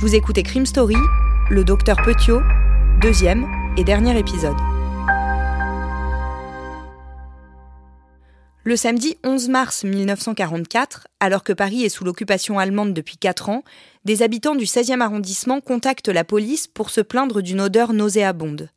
Vous écoutez Crime Story, le docteur Petiot, deuxième et dernier épisode. Le samedi 11 mars 1944, alors que Paris est sous l'occupation allemande depuis 4 ans, des habitants du 16e arrondissement contactent la police pour se plaindre d'une odeur nauséabonde.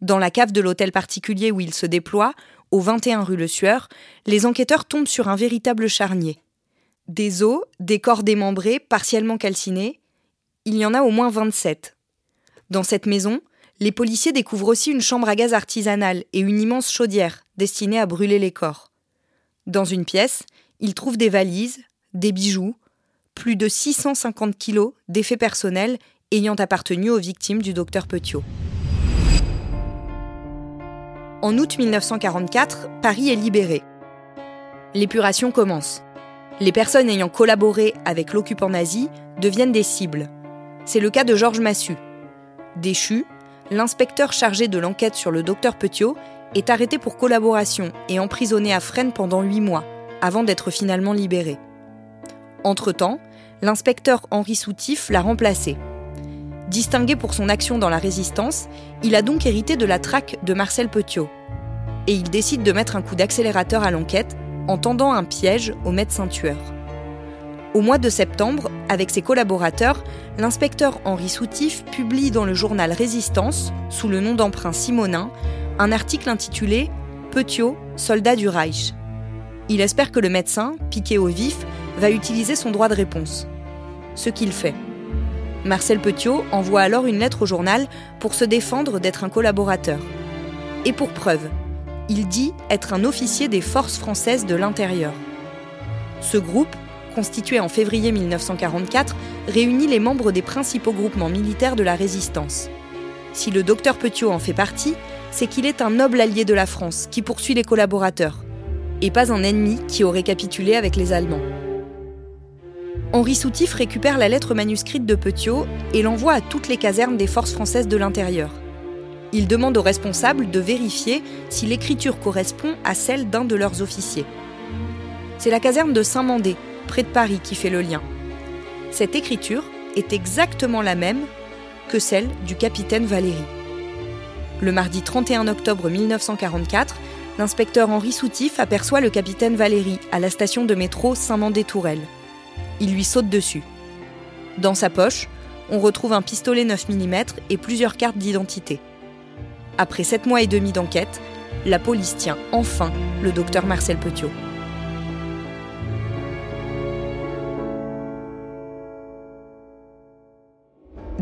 Dans la cave de l'hôtel particulier où ils se déploient, au 21 rue Le Sueur, les enquêteurs tombent sur un véritable charnier. Des os, des corps démembrés, partiellement calcinés, il y en a au moins 27. Dans cette maison, les policiers découvrent aussi une chambre à gaz artisanale et une immense chaudière destinée à brûler les corps. Dans une pièce, ils trouvent des valises, des bijoux, plus de 650 kilos d'effets personnels ayant appartenu aux victimes du docteur Petiot. En août 1944, Paris est libéré. L'épuration commence. Les personnes ayant collaboré avec l'occupant nazi deviennent des cibles. C'est le cas de Georges Massu. Déchu, l'inspecteur chargé de l'enquête sur le docteur Petiot est arrêté pour collaboration et emprisonné à Fresnes pendant huit mois, avant d'être finalement libéré. Entre-temps, l'inspecteur Henri Soutif l'a remplacé. Distingué pour son action dans la résistance, il a donc hérité de la traque de Marcel Petiot. Et il décide de mettre un coup d'accélérateur à l'enquête en tendant un piège au médecin tueur. Au mois de septembre, avec ses collaborateurs, l'inspecteur Henri Soutif publie dans le journal Résistance, sous le nom d'emprunt Simonin, un article intitulé Petiot, soldat du Reich. Il espère que le médecin, piqué au vif, va utiliser son droit de réponse. Ce qu'il fait. Marcel Petiot envoie alors une lettre au journal pour se défendre d'être un collaborateur. Et pour preuve, il dit être un officier des forces françaises de l'intérieur. Ce groupe, constitué en février 1944, réunit les membres des principaux groupements militaires de la résistance. Si le docteur Petiot en fait partie, c'est qu'il est un noble allié de la France qui poursuit les collaborateurs, et pas un ennemi qui aurait capitulé avec les Allemands. Henri Soutif récupère la lettre manuscrite de Petiot et l'envoie à toutes les casernes des forces françaises de l'intérieur. Il demande aux responsables de vérifier si l'écriture correspond à celle d'un de leurs officiers. C'est la caserne de Saint-Mandé, près de Paris, qui fait le lien. Cette écriture est exactement la même que celle du capitaine Valéry. Le mardi 31 octobre 1944, l'inspecteur Henri Soutif aperçoit le capitaine Valéry à la station de métro Saint-Mandé-Tourelle. Il lui saute dessus. Dans sa poche, on retrouve un pistolet 9 mm et plusieurs cartes d'identité. Après sept mois et demi d'enquête, la police tient enfin le docteur Marcel Petiot.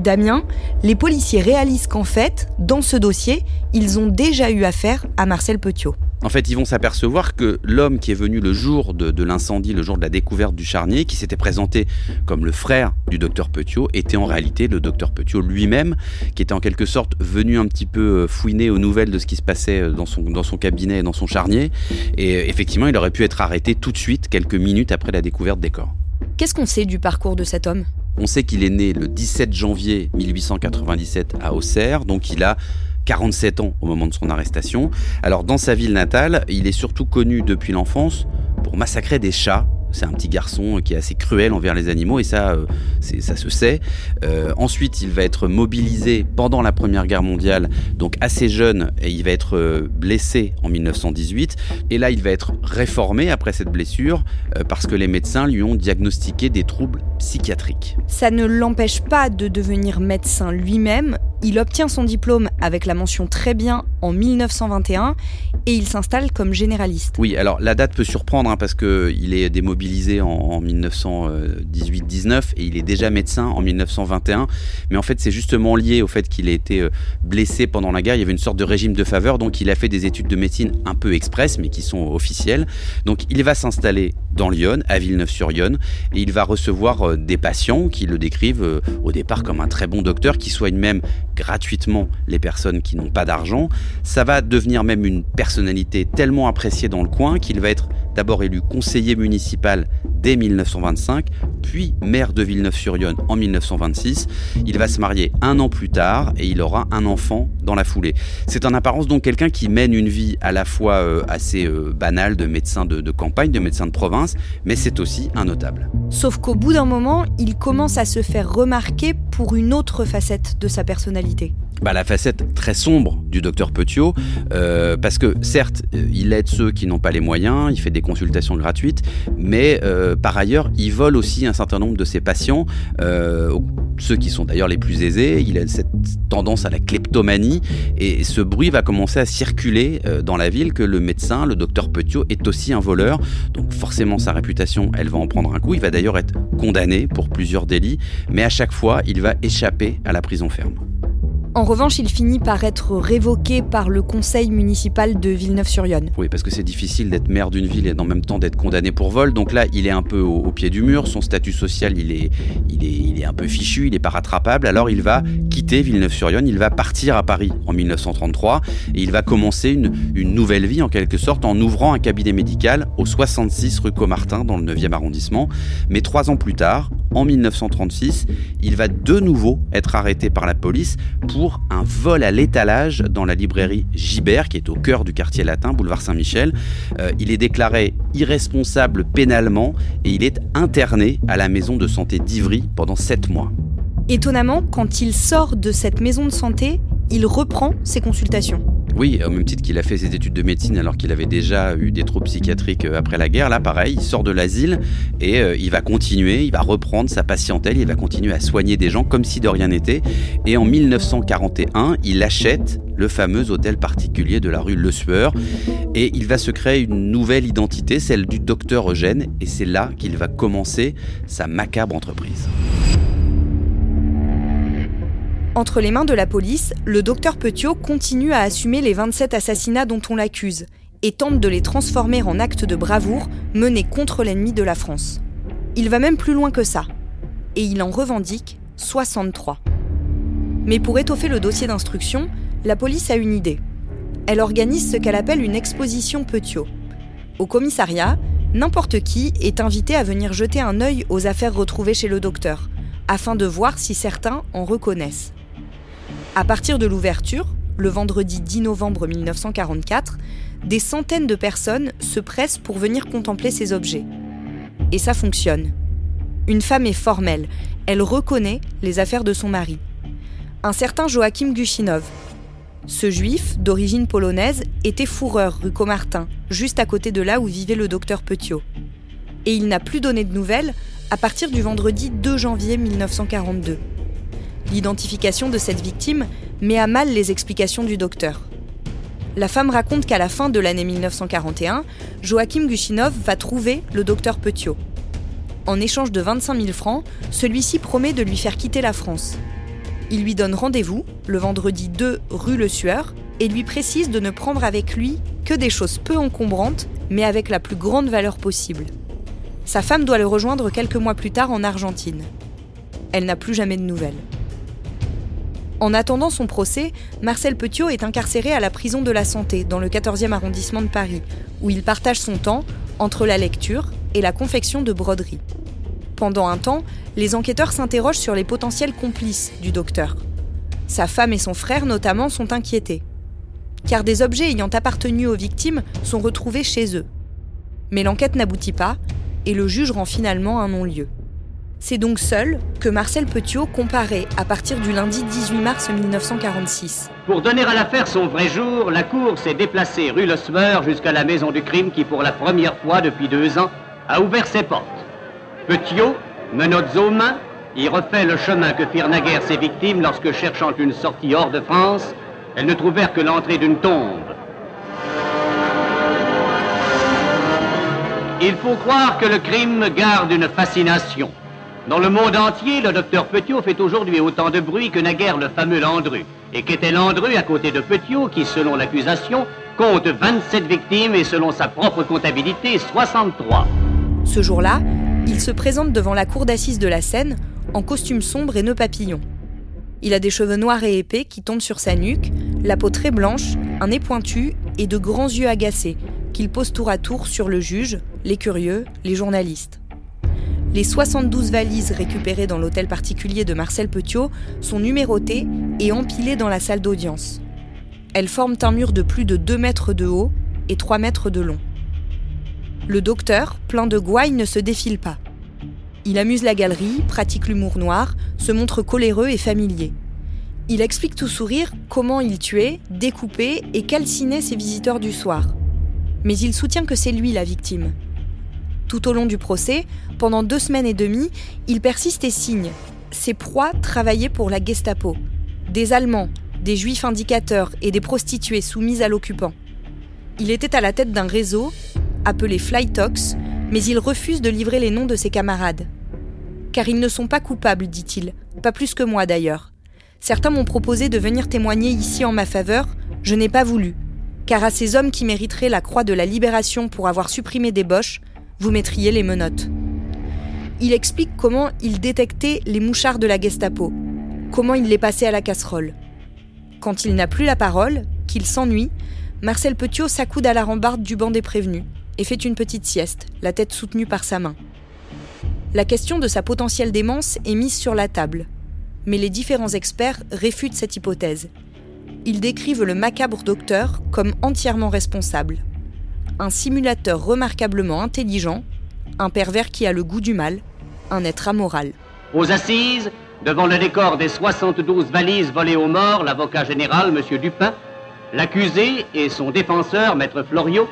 Damien, les policiers réalisent qu'en fait, dans ce dossier, ils ont déjà eu affaire à Marcel Petiot. En fait, ils vont s'apercevoir que l'homme qui est venu le jour de, de l'incendie, le jour de la découverte du charnier, qui s'était présenté comme le frère du docteur Petiot, était en réalité le docteur Petiot lui-même, qui était en quelque sorte venu un petit peu fouiner aux nouvelles de ce qui se passait dans son, dans son cabinet et dans son charnier. Et effectivement, il aurait pu être arrêté tout de suite, quelques minutes après la découverte des corps. Qu'est-ce qu'on sait du parcours de cet homme? On sait qu'il est né le 17 janvier 1897 à Auxerre, donc il a 47 ans au moment de son arrestation. Alors dans sa ville natale, il est surtout connu depuis l'enfance pour massacrer des chats. C'est un petit garçon qui est assez cruel envers les animaux et ça, euh, ça se sait. Euh, ensuite, il va être mobilisé pendant la Première Guerre mondiale, donc assez jeune, et il va être euh, blessé en 1918. Et là, il va être réformé après cette blessure euh, parce que les médecins lui ont diagnostiqué des troubles psychiatriques. Ça ne l'empêche pas de devenir médecin lui-même Il obtient son diplôme avec la mention très bien en 1921 et il s'installe comme généraliste. Oui, alors la date peut surprendre hein, parce qu'il est démobilisé en, 1918-19 et il est déjà médecin en 1921. Mais en fait, c'est justement lié au fait qu'il a été euh, blessé pendant la guerre. Il y avait une sorte de régime de faveur, donc il a fait des études de médecine un peu express, mais qui sont officielles. Donc il va s'installer dans Lyon, à Villeneuve-sur-Yonne, et il va recevoir euh, des patients qui le décrivent euh, au départ comme un très bon docteur, qui soigne même gratuitement les personnes qui n'ont pas d'argent. Ça va devenir même une personnalité tellement appréciée dans le coin qu'il va être d'abord élu conseiller municipal dès 1925, puis maire de Villeneuve-sur-Yonne en 1926. Il va se marier un an plus tard et il aura un enfant dans la foulée. C'est en apparence donc quelqu'un qui mène une vie à la fois euh, assez euh, banale de médecin de, de campagne, de médecin de province, mais c'est aussi un notable. Sauf qu'au bout d'un moment, il commence à se faire remarquer pour une autre facette de sa personnalité bah, la facette très sombre du docteur Petiot, euh, parce que certes, euh, il aide ceux qui n'ont pas les moyens, il fait des consultations gratuites, mais euh, par ailleurs, il vole aussi un certain nombre de ses patients, ceux qui sont d'ailleurs les plus aisés. Il a cette tendance à la kleptomanie, et ce bruit va commencer à circuler dans la ville que le médecin, le docteur Petiot, est aussi un voleur. Donc forcément, sa réputation, elle va en prendre un coup. Il va d'ailleurs être condamné pour plusieurs délits, mais à chaque fois, il va échapper à la prison ferme. En revanche, il finit par être révoqué par le conseil municipal de Villeneuve-sur-Yonne. Oui, parce que c'est difficile d'être maire d'une ville et en même temps d'être condamné pour vol. Donc là, il est un peu au, pied du mur. Son statut social, il est, il, est, il est un peu fichu, il n'est pas rattrapable. Alors il va quitter Villeneuve-sur-Yonne, il va partir à Paris en 1933 et il va commencer une, nouvelle vie en quelque sorte en ouvrant un cabinet médical au 66 rue Comartin dans le 9e arrondissement. Mais trois ans plus tard, en 1936, il va de nouveau être arrêté par la police pour un vol à l'étalage dans la librairie Gibert, qui est au cœur du quartier latin, boulevard Saint-Michel. Euh, il est déclaré irresponsable pénalement et il est interné à la maison de santé d'Ivry pendant sept mois. Étonnamment, quand il sort de cette maison de santé, il reprend ses consultations. Oui, au même titre qu'il a fait ses études de médecine alors qu'il avait déjà eu des troubles psychiatriques euh, après la guerre, là pareil, il sort de l'asile et euh, il va continuer, il va reprendre sa patientèle, il va continuer à soigner des gens comme si de rien n'était. Et en 1941, il achète le fameux hôtel particulier de la rue Le Sueur et il va se créer une nouvelle identité, celle du docteur Eugène, et c'est là qu'il va commencer sa macabre entreprise. Entre les mains de la police, le docteur Petiot continue à assumer les 27 assassinats dont on l'accuse et tente de les transformer en actes de bravoure menés contre l'ennemi de la France. Il va même plus loin que ça, et il en revendique 63. Mais pour étoffer le dossier d'instruction, la police a une idée. Elle organise ce qu'elle appelle une exposition Petiot. Au commissariat, n'importe qui est invité à venir jeter un œil aux affaires retrouvées chez le docteur, afin de voir si certains en reconnaissent. À partir de l'ouverture, le vendredi 10 novembre 1944, des centaines de personnes se pressent pour venir contempler ces objets. Et ça fonctionne. Une femme est formelle, elle reconnaît les affaires de son mari. Un certain Joachim Gushinov. Ce juif, d'origine polonaise, était fourreur rue Comartin, juste à côté de là où vivait le docteur Petiot. Et il n'a plus donné de nouvelles à partir du vendredi 2 janvier 1942. L'identification de cette victime met à mal les explications du docteur. La femme raconte qu'à la fin de l'année 1941, Joachim Gushinov va trouver le docteur Petiot. En échange de 25 000 francs, celui-ci promet de lui faire quitter la France. Il lui donne rendez-vous le vendredi 2 rue Le Sueur et lui précise de ne prendre avec lui que des choses peu encombrantes, mais avec la plus grande valeur possible. Sa femme doit le rejoindre quelques mois plus tard en Argentine. Elle n'a plus jamais de nouvelles. En attendant son procès, Marcel Petiot est incarcéré à la prison de la Santé, dans le 14e arrondissement de Paris, où il partage son temps entre la lecture et la confection de broderies. Pendant un temps, les enquêteurs s'interrogent sur les potentiels complices du docteur. Sa femme et son frère notamment sont inquiétés, car des objets ayant appartenu aux victimes sont retrouvés chez eux. Mais l'enquête n'aboutit pas, et le juge rend finalement un non-lieu. C'est donc seul que Marcel Petiot comparait à partir du lundi 18 mars 1946. Pour donner à l'affaire son vrai jour, la Cour s'est déplacée rue Losmer jusqu'à la maison du crime qui, pour la première fois depuis deux ans, a ouvert ses portes. Petiot, menottes aux mains, Il refait le chemin que firent naguère ses victimes lorsque, cherchant une sortie hors de France, elles ne trouvèrent que l'entrée d'une tombe. Il faut croire que le crime garde une fascination. Dans le monde entier, le docteur Petiot fait aujourd'hui autant de bruit que naguère le fameux Landru. Et qu'était Landru à côté de Petiot, qui, selon l'accusation, compte 27 victimes et, selon sa propre comptabilité, 63. Ce jour-là, il se présente devant la cour d'assises de la Seine en costume sombre et nœud papillon. Il a des cheveux noirs et épais qui tombent sur sa nuque, la peau très blanche, un nez pointu et de grands yeux agacés qu'il pose tour à tour sur le juge, les curieux, les journalistes. Les 72 valises récupérées dans l'hôtel particulier de Marcel Petiot sont numérotées et empilées dans la salle d'audience. Elles forment un mur de plus de 2 mètres de haut et 3 mètres de long. Le docteur, plein de gouailles, ne se défile pas. Il amuse la galerie, pratique l'humour noir, se montre coléreux et familier. Il explique tout sourire comment il tuait, découpait et calcinait ses visiteurs du soir. Mais il soutient que c'est lui la victime. Tout au long du procès, pendant deux semaines et demie, il persiste et signe. Ses proies travaillaient pour la Gestapo. Des Allemands, des Juifs indicateurs et des prostituées soumises à l'occupant. Il était à la tête d'un réseau, appelé Flytox, mais il refuse de livrer les noms de ses camarades. Car ils ne sont pas coupables, dit-il, pas plus que moi d'ailleurs. Certains m'ont proposé de venir témoigner ici en ma faveur, je n'ai pas voulu, car à ces hommes qui mériteraient la croix de la libération pour avoir supprimé des boches, vous mettriez les menottes. Il explique comment il détectait les mouchards de la Gestapo, comment il les passait à la casserole. Quand il n'a plus la parole, qu'il s'ennuie, Marcel Petiot s'accoude à la rambarde du banc des prévenus et fait une petite sieste, la tête soutenue par sa main. La question de sa potentielle démence est mise sur la table, mais les différents experts réfutent cette hypothèse. Ils décrivent le macabre docteur comme entièrement responsable un simulateur remarquablement intelligent, un pervers qui a le goût du mal, un être amoral. Aux assises, devant le décor des 72 valises volées aux morts, l'avocat général, M. Dupin, l'accusé et son défenseur, Maître Floriot,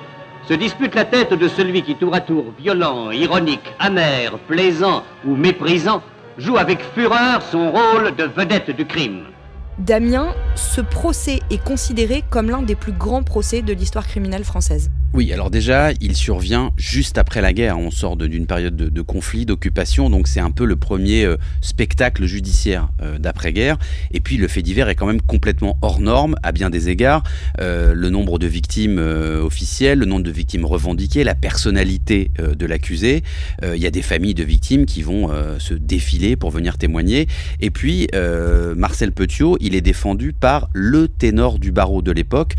se disputent la tête de celui qui, tour à tour, violent, ironique, amer, plaisant ou méprisant, joue avec fureur son rôle de vedette du crime. Damien, ce procès est considéré comme l'un des plus grands procès de l'histoire criminelle française. Oui, alors déjà, il survient juste après la guerre. On sort d'une période de, conflit, d'occupation, donc c'est un peu le premier euh, spectacle judiciaire euh, d'après-guerre. Et puis le fait divers est quand même complètement hors norme à bien des égards. Euh, le nombre de victimes officielles, le nombre de victimes revendiquées, la personnalité de l'accusé. Il y a des familles de victimes qui vont se défiler pour venir témoigner. Et puis Marcel Petiot, il est défendu par le ténor du barreau de l'époque,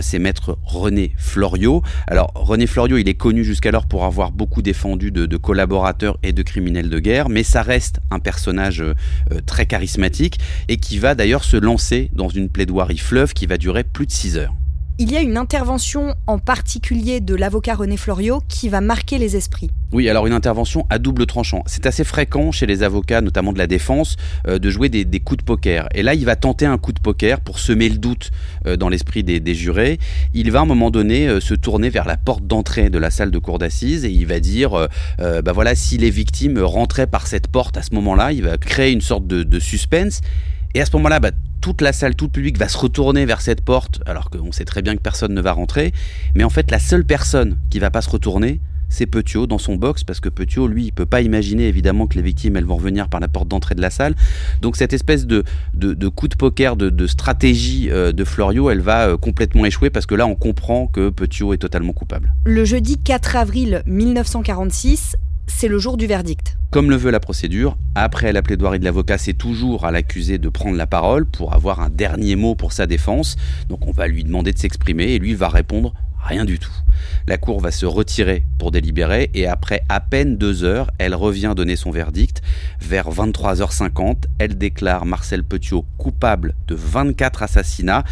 c'est maître René Floriot. Alors René Floriot, il est connu jusqu'alors pour avoir beaucoup défendu de, collaborateurs et de criminels de guerre, mais ça reste un personnage euh, très charismatique et qui va d'ailleurs se lancer dans une plaidoirie fleuve qui va durer plus de 6 heures. Il y a une intervention en particulier de l'avocat René Floriot qui va marquer les esprits. Oui, alors une intervention à double tranchant. C'est assez fréquent chez les avocats, notamment de la défense, euh, de jouer des, coups de poker. Et là, il va tenter un coup de poker pour semer le doute euh, dans l'esprit des, jurés. Il va à un moment donné euh, se tourner vers la porte d'entrée de la salle de cour d'assises et il va dire, bah voilà, si les victimes rentraient par cette porte à ce moment-là, il va créer une sorte de, suspense. Et à ce moment-là, bah, toute la salle, tout le public va se retourner vers cette porte, alors qu'on sait très bien que personne ne va rentrer. Mais en fait, la seule personne qui va pas se retourner, c'est Petiot dans son box, parce que Petiot, lui, il peut pas imaginer évidemment que les victimes, elles vont revenir par la porte d'entrée de la salle. Donc cette espèce de, coup de poker, de, stratégie euh, de Florio, elle va euh, complètement échouer, parce que là, on comprend que Petiot est totalement coupable. Le jeudi 4 avril 1946, c'est le jour du verdict. Comme le veut la procédure, après la plaidoirie de l'avocat, c'est toujours à l'accusé de prendre la parole pour avoir un dernier mot pour sa défense. Donc on va lui demander de s'exprimer et lui va répondre Rien du tout. La Cour va se retirer pour délibérer et après à peine deux heures, elle revient donner son verdict. Vers 23h50, elle déclare Marcel Petiot coupable de 24 assassinats.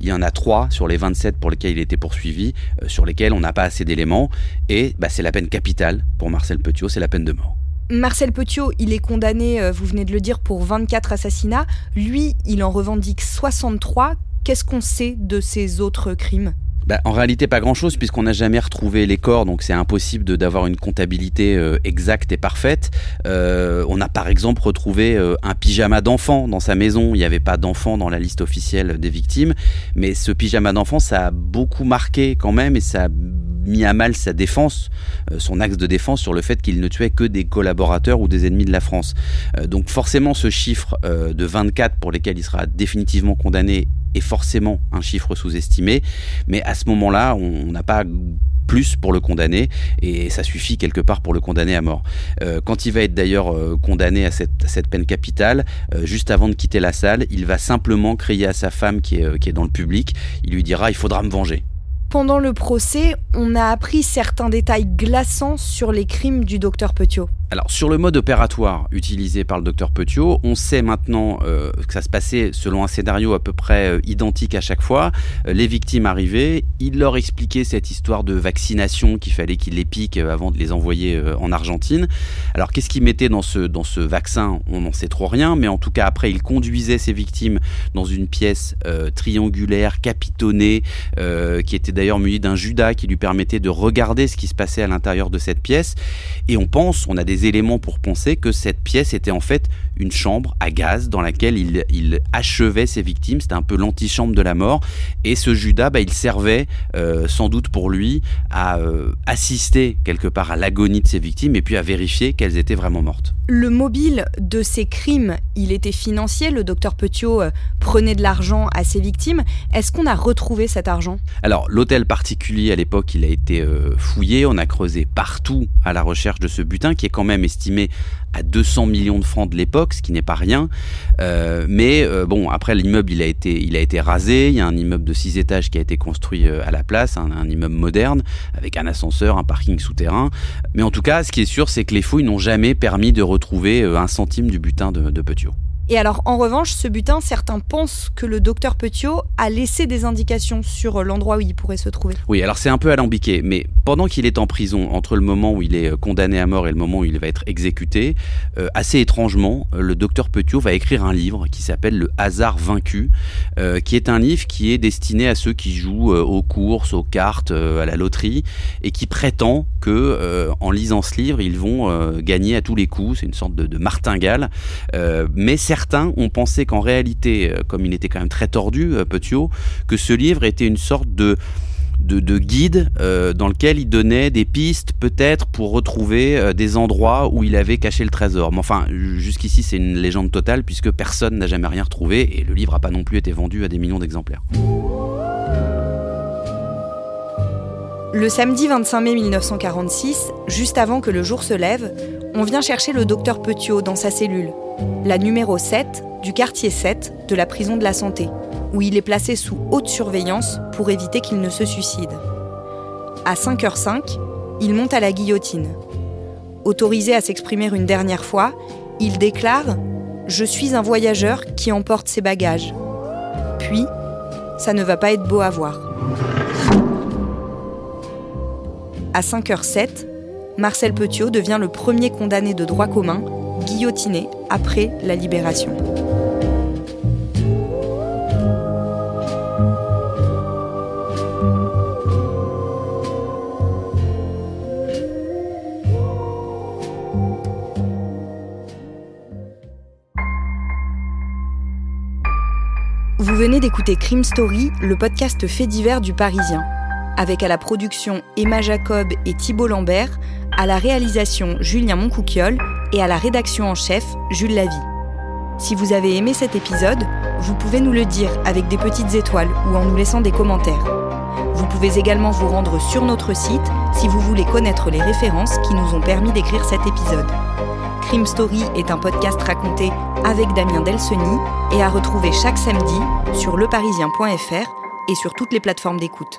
Il y en a trois sur les 27 pour lesquels il était poursuivi, euh, sur lesquels on n'a pas assez d'éléments. Et bah, c'est la peine capitale pour Marcel Petiot, c'est la peine de mort. Marcel Petiot, il est condamné, euh, vous venez de le dire, pour 24 assassinats. Lui, il en revendique 63. Qu'est-ce qu'on sait de ces autres crimes? Bah, En réalité, pas grand-chose, puisqu'on n'a jamais retrouvé les corps, donc c'est impossible d'avoir une comptabilité euh, exacte et parfaite. Euh, on a par exemple retrouvé euh, un pyjama d'enfant dans sa maison. Il n'y avait pas d'enfant dans la liste officielle des victimes, mais ce pyjama d'enfant, ça a beaucoup marqué quand même, et ça a mis à mal sa défense, son axe de défense sur le fait qu'il ne tuait que des collaborateurs ou des ennemis de la France. donc forcément, ce chiffre de 24 pour lesquels il sera définitivement condamné est forcément un chiffre sous-estimé, mais à ce moment-là, on n'a pas plus pour le condamner et ça suffit quelque part pour le condamner à mort. Euh, quand il va être d'ailleurs euh, condamné à cette, peine capitale, euh, juste avant de quitter la salle, il va simplement crier à sa femme qui est, qui est dans le public, il lui dira il faudra me venger. Pendant le procès, on a appris certains détails glaçants sur les crimes du docteur Petiot. Alors sur le mode opératoire utilisé par le docteur Petiot, on sait maintenant euh, que ça se passait selon un scénario à peu près euh, identique à chaque fois. Euh, les victimes arrivaient, il leur expliquait cette histoire de vaccination qu'il fallait qu'ils les piquent avant de les envoyer en Argentine. Alors qu'est-ce qu'il mettait dans ce, dans ce vaccin? On n'en sait trop rien, mais en tout cas après il conduisait ses victimes dans une pièce triangulaire, capitonnée, qui était d'ailleurs munie d'un judas qui lui permettait de regarder ce qui se passait à l'intérieur de cette pièce. Et on pense, on a des éléments pour penser que cette pièce était en fait une chambre à gaz dans laquelle il, achevait ses victimes. C'était un peu l'antichambre de la mort. Et ce Judas, bah, il servait euh, sans doute pour lui à euh, assister quelque part à l'agonie de ses victimes et puis à vérifier qu'elles étaient vraiment mortes. Le mobile de ces crimes, il était financier. Le docteur Petiot euh, prenait de l'argent à ses victimes. Est-ce qu'on a retrouvé cet argent? Alors, l'hôtel particulier à l'époque, il a été fouillé. On a creusé partout à la recherche de ce butin qui est quand même estimé à 200 millions de francs de l'époque, ce qui n'est pas rien. Euh, mais euh, bon, après l'immeuble, il a été, il a été rasé. Il y a un immeuble de 6 étages qui a été construit euh, à la place, un, immeuble moderne avec un ascenseur, un parking souterrain. Mais en tout cas, ce qui est sûr, c'est que les fouilles n'ont jamais permis de retrouver un centime du butin de, de Petiot. Et alors, en revanche, ce butin, certains pensent que le docteur Petiot a laissé des indications sur l'endroit où il pourrait se trouver. Oui, alors c'est un peu alambiqué, mais pendant qu'il est en prison, entre le moment où il est euh, condamné à mort et le moment où il va être exécuté, euh, assez étrangement, euh, le docteur Petiot va écrire un livre qui s'appelle Le hasard vaincu, qui est un livre qui est destiné à ceux qui jouent aux courses, aux cartes, à la loterie, et qui prétend que en lisant ce livre, ils vont gagner à tous les coups. C'est une sorte de, de martingale, mais certains ont pensé qu'en réalité, euh, comme il était quand même très tordu, euh, Petiot, que ce livre était une sorte de de, guide euh, dans lequel il donnait des pistes peut-être pour retrouver des endroits où il avait caché le trésor. Mais enfin, jusqu'ici c'est une légende totale puisque personne n'a jamais rien retrouvé et le livre n'a pas non plus été vendu à des millions d'exemplaires. Le samedi 25 mai 1946, juste avant que le jour se lève, on vient chercher le docteur Petiot dans sa cellule la numéro 7 du quartier 7 de la prison de la santé, où il est placé sous haute surveillance pour éviter qu'il ne se suicide. À 5h05, il monte à la guillotine. Autorisé à s'exprimer une dernière fois, il déclare ⁇ Je suis un voyageur qui emporte ses bagages ⁇ Puis, ça ne va pas être beau à voir. À 5h07, Marcel Petiot devient le premier condamné de droit commun guillotiné après la libération. Vous venez d'écouter Crime Story, le podcast fait divers du Parisien, avec à la production Emma Jacob et Thibault Lambert, à la réalisation Julien Moncouquiole et à la rédaction en chef, Jules Lavie. Si vous avez aimé cet épisode, vous pouvez nous le dire avec des petites étoiles ou en nous laissant des commentaires. Vous pouvez également vous rendre sur notre site si vous voulez connaître les références qui nous ont permis d'écrire cet épisode. Crime Story est un podcast raconté avec Damien Delseny et à retrouver chaque samedi sur leparisien.fr et sur toutes les plateformes d'écoute.